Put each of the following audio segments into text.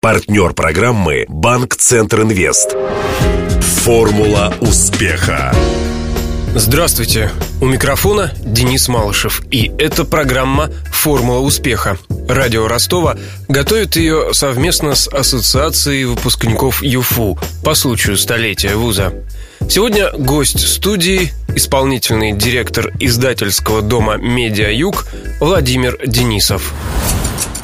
Партнер программы «Банк Центр Инвест». Формула успеха. Здравствуйте! У микрофона Денис Малышев. И это программа «Формула успеха». Радио Ростова готовит ее совместно с Ассоциацией выпускников ЮФУ по случаю столетия вуза. Сегодня гость студии – исполнительный директор издательского дома «Медиа Юг» Владимир Денисов.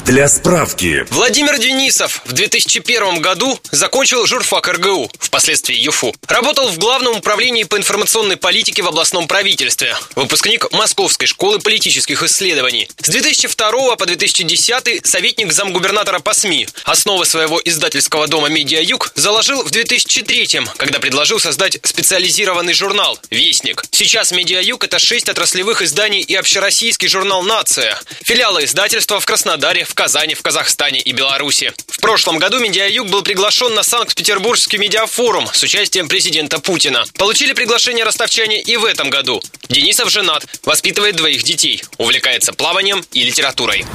Для справки. Владимир Денисов в 2001 году закончил журфак РГУ, впоследствии ЮФУ. Работал в Главном управлении по информационной политике в областном правительстве. Выпускник Московской школы политических исследований. С 2002 по 2010 советник замгубернатора по СМИ. Основы своего издательского дома «Медиа Юг» заложил в 2003 когда предложил создать специализированный журнал «Вестник». Сейчас «Медиа Юг» — это шесть отраслевых изданий и общероссийский журнал «Нация». Филиалы издательства в Краснодаре, в Казани, в Казахстане и Беларуси. В прошлом году Медиаюг был приглашен на Санкт-Петербургский медиафорум с участием президента Путина. Получили приглашение ростовчане и в этом году. Денисов женат, воспитывает двоих детей, увлекается плаванием и литературой.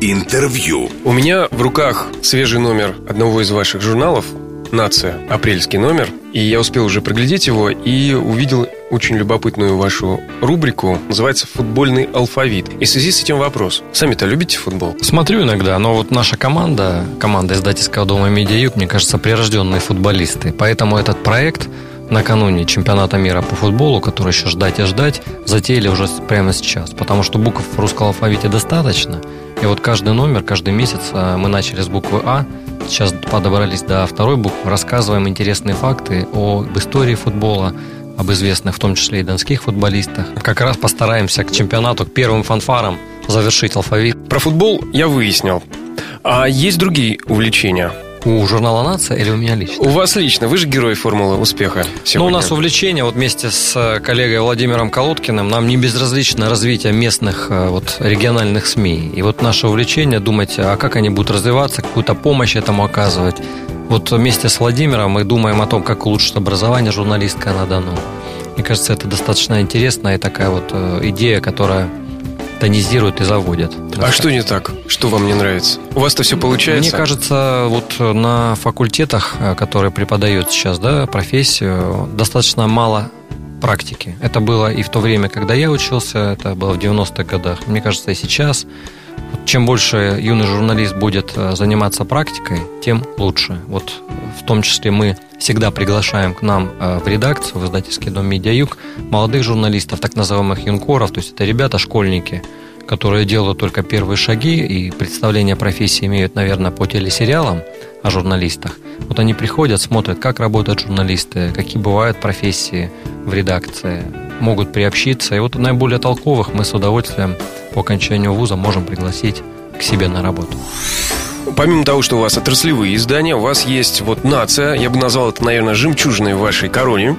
Интервью. У меня в руках свежий номер одного из ваших журналов «Нация», апрельский номер. И я успел уже проглядеть его и увидел очень любопытную вашу рубрику. Называется «Футбольный алфавит». И в связи с этим вопрос. Сами-то любите футбол? Смотрю иногда, но вот наша команда, команда издательского дома «Медиаюг», мне кажется, прирожденные футболисты. Поэтому этот проект накануне чемпионата мира по футболу, который еще ждать и ждать, затеяли уже прямо сейчас. Потому что букв в русском алфавите достаточно. И вот каждый номер, каждый месяц а, мы начали с буквы «А», Сейчас подобрались до второй буквы, рассказываем интересные факты об истории футбола, об известных, в том числе и донских футболистах. Как раз постараемся к чемпионату, к первым фанфарам завершить алфавит. Про футбол я выяснил. А есть другие увлечения? У журнала «Нация» или у меня лично? У вас лично. Вы же герой формулы успеха сегодня. Ну, у нас увлечение, вот вместе с э, коллегой Владимиром Колодкиным, нам не безразлично развитие местных э, вот, региональных СМИ. И вот наше увлечение, думать, а как они будут развиваться, какую-то помощь этому оказывать. Вот вместе с Владимиром мы думаем о том, как улучшить образование журналистское на Дону. Мне кажется, это достаточно интересная и такая вот э, идея, которая тонизируют и заводят. А что не так? Что вам не нравится? У вас-то все получается? Мне кажется, вот на факультетах, э, которые преподают сейчас, да, профессию, достаточно мало практики. Это было и в то время, когда я учился, это было в 90-х годах. Мне кажется, и сейчас. Чем больше юный журналист будет э, заниматься практикой, тем лучше. Вот в том числе мы всегда приглашаем к нам э, в редакцию, в издательский дом «Медиаюг» молодых журналистов, так называемых юнкоров, то есть это ребята, школьники, которые делают только первые шаги и представление профессии имеют, наверное, по телесериалам о журналистах. Вот они приходят, смотрят, как работают журналисты, какие бывают профессии в редакции, могут приобщиться. И вот наиболее толковых мы с удовольствием по окончанию вуза можем пригласить к себе на работу. Помимо того, что у вас отраслевые издания, у вас есть вот нация, я бы назвал это, наверное, жемчужиной в вашей короне.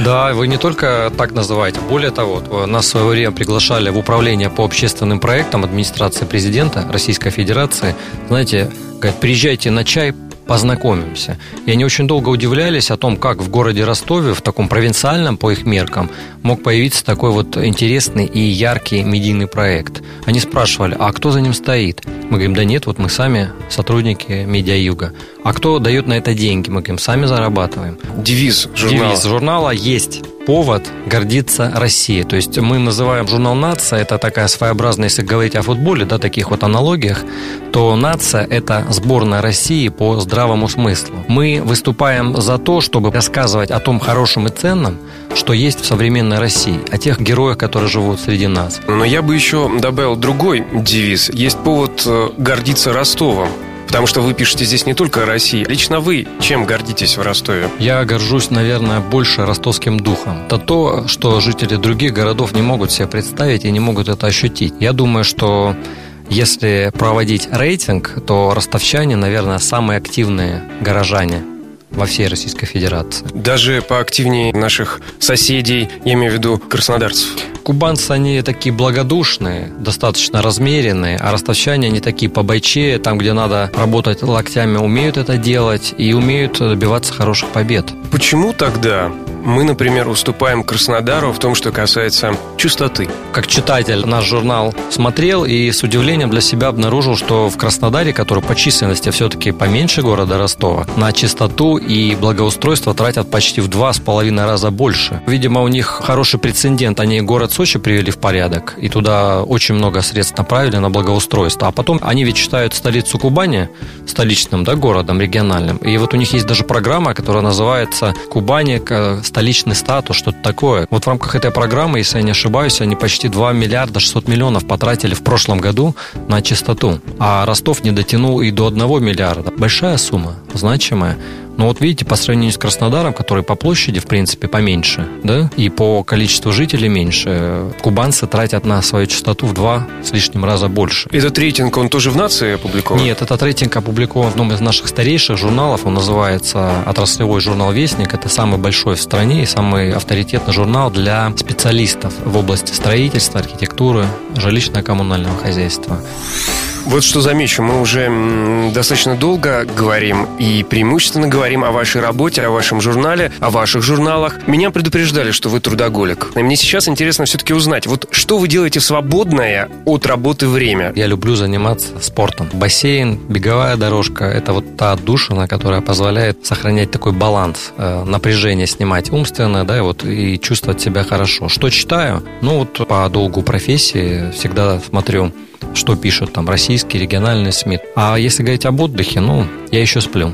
Да, вы не только так называете. Более того, нас в свое время приглашали в управление по общественным проектам администрации президента Российской Федерации. Знаете, говорят, приезжайте на чай, познакомимся. И они очень долго удивлялись о том, как в городе Ростове, в таком провинциальном по их меркам, мог появиться такой вот интересный и яркий медийный проект. Они спрашивали, а кто за ним стоит? Мы говорим, да нет, вот мы сами сотрудники Медиа-Юга. А кто дает на это деньги? Мы говорим, сами зарабатываем. Девиз журнала. Девиз журнала есть повод гордиться Россией. То есть мы называем журнал «Нация», это такая своеобразная, если говорить о футболе, да, таких вот аналогиях, то «Нация» – это сборная России по здравому смыслу. Мы выступаем за то, чтобы рассказывать о том хорошем и ценном, что есть в современной России, о тех героях, которые живут среди нас. Но я бы еще добавил другой девиз. Есть повод э, гордиться Ростовом. Потому что вы пишете здесь не только о России. Лично вы чем гордитесь в Ростове? Я горжусь, наверное, больше ростовским духом. Это то, что жители других городов не могут себе представить и не могут это ощутить. Я думаю, что если проводить рейтинг, то ростовчане, наверное, самые активные горожане во всей Российской Федерации. Даже поактивнее наших соседей, я имею в виду краснодарцев. Кубанцы, они такие благодушные, достаточно размеренные, а ростовчане, они такие побойче, там, где надо работать локтями, умеют это делать и умеют добиваться хороших побед. Почему тогда мы, например, уступаем Краснодару в том, что касается чистоты. Как читатель наш журнал смотрел и с удивлением для себя обнаружил, что в Краснодаре, который по численности все-таки поменьше города Ростова, на чистоту и благоустройство тратят почти в два с половиной раза больше. Видимо, у них хороший прецедент. Они город Сочи привели в порядок, и туда очень много средств направили на благоустройство. А потом они ведь считают столицу Кубани столичным да, городом, региональным. И вот у них есть даже программа, которая называется «Кубани. Столичный статус», что-то такое. Вот в рамках этой программы, если я не ошибаюсь, они почти 2 миллиарда 600 миллионов потратили в прошлом году на чистоту. А Ростов не дотянул и до 1 миллиарда. Большая сумма, значимая. Но вот видите, по сравнению с Краснодаром, который по площади, в принципе, поменьше, да, и по количеству жителей меньше, кубанцы тратят на свою частоту в два с лишним раза больше. Этот рейтинг, он тоже в нации опубликован? Нет, этот рейтинг опубликован в одном из наших старейших журналов. Он называется «Отраслевой журнал Вестник». Это самый большой в стране и самый авторитетный журнал для специалистов в области строительства, архитектуры, жилищно-коммунального хозяйства. Вот что замечу, мы уже достаточно долго говорим и преимущественно говорим о вашей работе, о вашем журнале, о ваших журналах. Меня предупреждали, что вы трудоголик. И мне сейчас интересно все-таки узнать, вот что вы делаете в свободное от работы время? Я люблю заниматься спортом. Бассейн, беговая дорожка – это вот та отдушина, которая позволяет сохранять такой баланс, э, напряжение снимать умственное, да, и вот и чувствовать себя хорошо. Что читаю? Ну вот по долгу профессии всегда смотрю что пишут там российские региональные СМИ. А если говорить об отдыхе, ну, я еще сплю.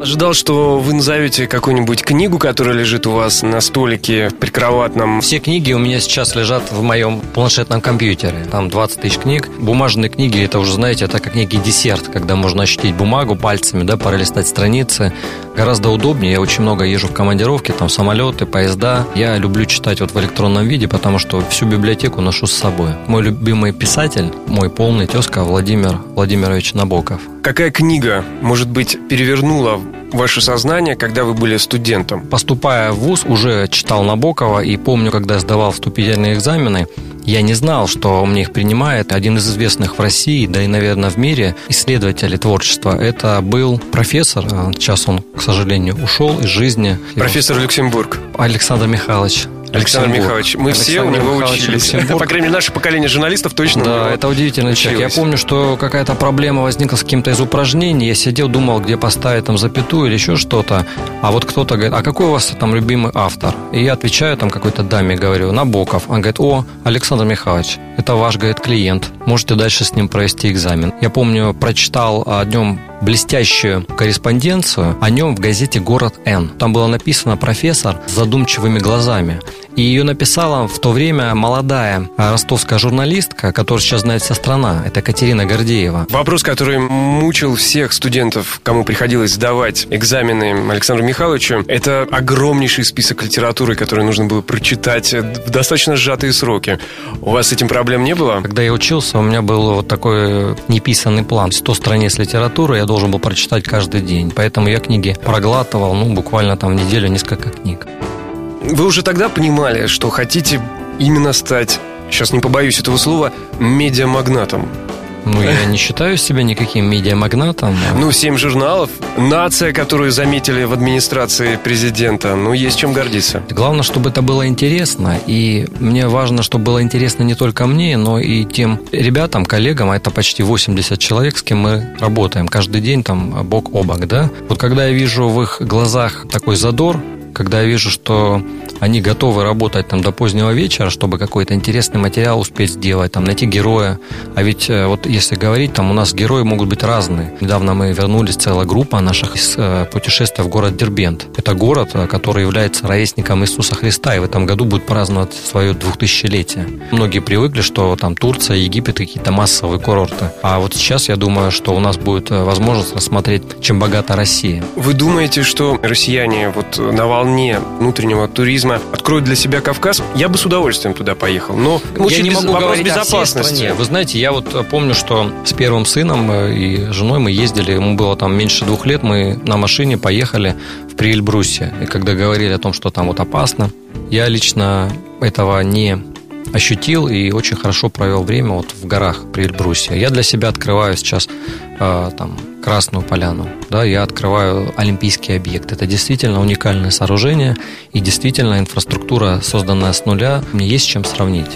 Ожидал, что вы назовете какую-нибудь книгу, которая лежит у вас на столике прикроватном. Все книги у меня сейчас лежат в моем планшетном компьютере. Там 20 тысяч книг. Бумажные книги, это уже, знаете, это как некий десерт, когда можно ощутить бумагу пальцами, да, пролистать страницы. Гораздо удобнее. Я очень много езжу в командировке, там самолеты, поезда. Я люблю читать вот в электронном виде, потому что всю библиотеку ношу с собой. Мой любимый писатель, мой полный тезка Владимир Владимирович Набоков. Какая книга, может быть, перевернула ваше сознание, когда вы были студентом? Поступая в ВУЗ, уже читал Набокова, и помню, когда сдавал вступительные экзамены, я не знал, что мне их принимает один из известных в России, да и, наверное, в мире исследователей творчества. Это был профессор, сейчас он, к сожалению, ушел из жизни. Профессор Люксембург. Александр Михайлович Александр Михайлович, мы Александр все у него Михайлович учились. Это, по крайней мере, наше поколение журналистов точно Да, это удивительный училось. человек. Я помню, что какая-то проблема возникла с каким-то из упражнений. Я сидел, думал, где поставить там запятую или еще что-то. А вот кто-то говорит, а какой у вас там любимый автор? И я отвечаю там какой-то даме, говорю, Набоков. Он говорит, о, Александр Михайлович, это ваш, говорит, клиент. Можете дальше с ним провести экзамен. Я помню, прочитал о нем блестящую корреспонденцию о нем в газете «Город Н». Там было написано «Профессор с задумчивыми глазами». И ее написала в то время молодая ростовская журналистка, которую сейчас знает вся страна. Это Катерина Гордеева. Вопрос, который мучил всех студентов, кому приходилось сдавать экзамены Александру Михайловичу, это огромнейший список литературы, который нужно было прочитать в достаточно сжатые сроки. У вас с этим проблем не было? Когда я учился, у меня был вот такой неписанный план. 100 страниц литературы я должен был прочитать каждый день. Поэтому я книги проглатывал, ну, буквально там в неделю несколько книг. Вы уже тогда понимали, что хотите именно стать, сейчас не побоюсь этого слова, медиамагнатом? Ну, я не считаю себя никаким медиамагнатом. Ну, семь журналов, нация, которую заметили в администрации президента. Ну, есть чем гордиться. Главное, чтобы это было интересно. И мне важно, чтобы было интересно не только мне, но и тем ребятам, коллегам, а это почти 80 человек, с кем мы работаем каждый день там бок о бок, да. Вот когда я вижу в их глазах такой задор, когда я вижу, что они готовы работать там до позднего вечера, чтобы какой-то интересный материал успеть сделать, там найти героя. А ведь э, вот если говорить, там у нас герои могут быть разные. Недавно мы вернулись, целая группа наших из э, путешествия в город Дербент. Это город, э, который является ровесником Иисуса Христа, и в этом году будет праздновать свое двухтысячелетие. Многие привыкли, что там Турция, Египет какие-то массовые курорты. А вот сейчас я думаю, что у нас будет возможность рассмотреть, чем богата Россия. Вы думаете, что россияне вот на волне внутреннего туризма откроют для себя Кавказ, я бы с удовольствием туда поехал. Но я не могу вопрос безопасности. Вы знаете, я вот помню, что с первым сыном э, и женой мы ездили, ему было там меньше двух лет, мы на машине поехали в Приэльбрусе. И когда говорили о том, что там вот опасно, я лично этого не ощутил и очень хорошо провел время вот в горах при Эльбрусе. Я для себя открываю сейчас э, там Красную Поляну, да, я открываю Олимпийский объект. Это действительно уникальное сооружение и действительно инфраструктура, созданная с нуля, мне есть чем сравнить.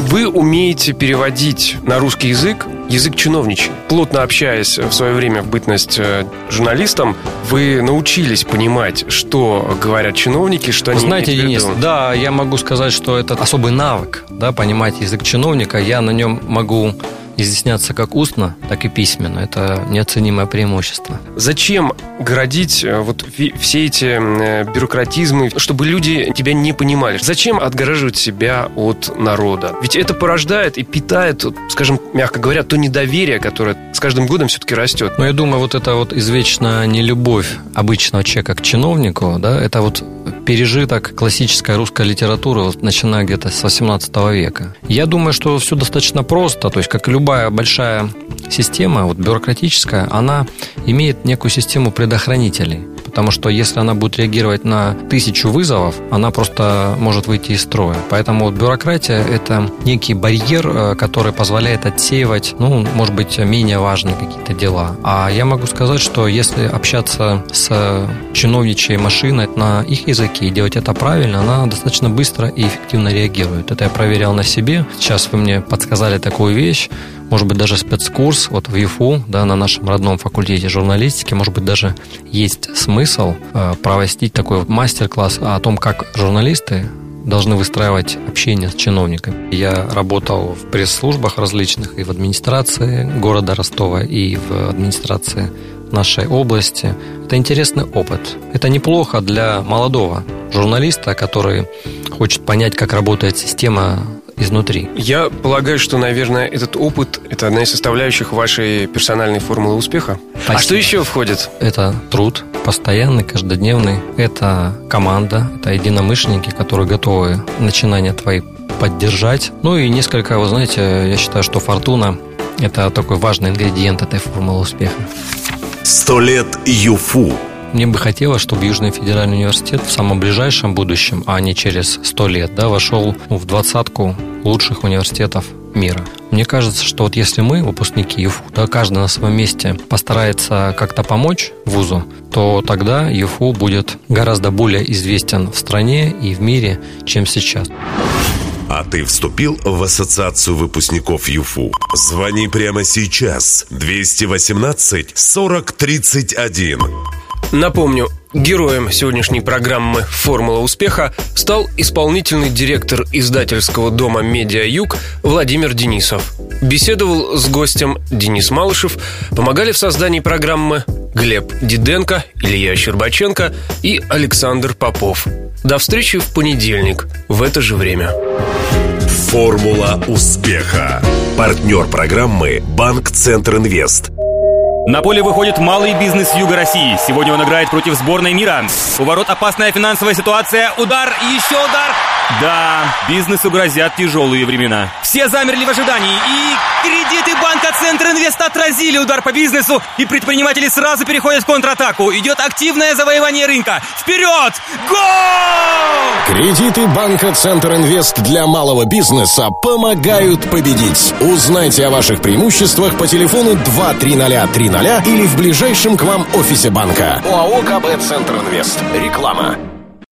Вы умеете переводить на русский язык язык чиновничий. Плотно общаясь в свое время в бытность э, журналистом, вы научились понимать, что говорят чиновники, что они Знаете, Денис, да, я могу сказать, что это особый навык, да, понимать язык чиновника. Я на нем могу изъясняться как устно, так и письменно. Это неоценимое преимущество. Зачем городить э, вот все эти э, бюрократизмы, чтобы люди тебя не понимали? Зачем отгораживать себя от народа? Ведь это порождает и питает, скажем, мягко говоря, то недоверие, которое с каждым годом все-таки растет. Но я думаю, вот это вот извечная нелюбовь обычного человека к чиновнику, да, это вот пережиток классической русской литературы, вот, начиная где-то с 18 века. Я думаю, что все достаточно просто, то есть как любая большая система, вот бюрократическая, она имеет некую систему предохранителей потому что если она будет реагировать на тысячу вызовов, она просто может выйти из строя. Поэтому бюрократия – это некий барьер, э, который позволяет отсеивать, ну, может быть, менее важные какие-то дела. А я могу сказать, что если общаться с чиновничьей машиной на их языке и делать это правильно, она достаточно быстро и эффективно реагирует. Это я проверял на себе. Сейчас вы мне подсказали такую вещь может быть, даже спецкурс вот в ЮФУ, да, на нашем родном факультете журналистики, может быть, даже есть смысл э, провести такой вот мастер-класс о том, как журналисты должны выстраивать общение с чиновниками. Я работал в пресс-службах различных и в администрации города Ростова, и в администрации нашей области. Это интересный опыт. Это неплохо для молодого журналиста, который хочет понять, как работает система изнутри. Я полагаю, что, наверное, этот опыт – это одна из составляющих вашей персональной формулы успеха. Спасибо. А что еще входит? Это труд, постоянный, каждодневный. Это команда, это единомышленники, которые готовы начинания твои поддержать. Ну и несколько, вы знаете, я считаю, что фортуна – это такой важный ингредиент этой формулы успеха. Сто лет ЮФУ мне бы хотелось, чтобы Южный федеральный университет в самом ближайшем будущем, а не через сто лет, да, вошел ну, в двадцатку лучших университетов мира. Мне кажется, что вот если мы, выпускники ЮФУ, да, каждый на своем месте постарается как-то помочь вузу, то тогда ЮФУ будет гораздо более известен в стране и в мире, чем сейчас. А ты вступил в ассоциацию выпускников ЮФУ? Звони прямо сейчас. 218 40 31. Напомню, героем сегодняшней программы «Формула успеха» стал исполнительный директор издательского дома «Медиа Юг» Владимир Денисов. Беседовал с гостем Денис Малышев, помогали в создании программы Глеб Диденко, Илья Щербаченко и Александр Попов. До встречи в понедельник в это же время. «Формула успеха». Партнер программы «Банк Центр Инвест». На поле выходит малый бизнес Юга России. Сегодня он играет против сборной мира. У ворот опасная финансовая ситуация. Удар еще удар. Да, бизнесу грозят тяжелые времена. Все замерли в ожидании. И кредиты банка Центр Инвест отразили удар по бизнесу. И предприниматели сразу переходят в контратаку. Идет активное завоевание рынка. Вперед! Гол! Кредиты банка Центр Инвест для малого бизнеса помогают победить. Узнайте о ваших преимуществах по телефону 23030 или в ближайшем к вам офисе банка. ОАО КБ Центр Инвест. Реклама.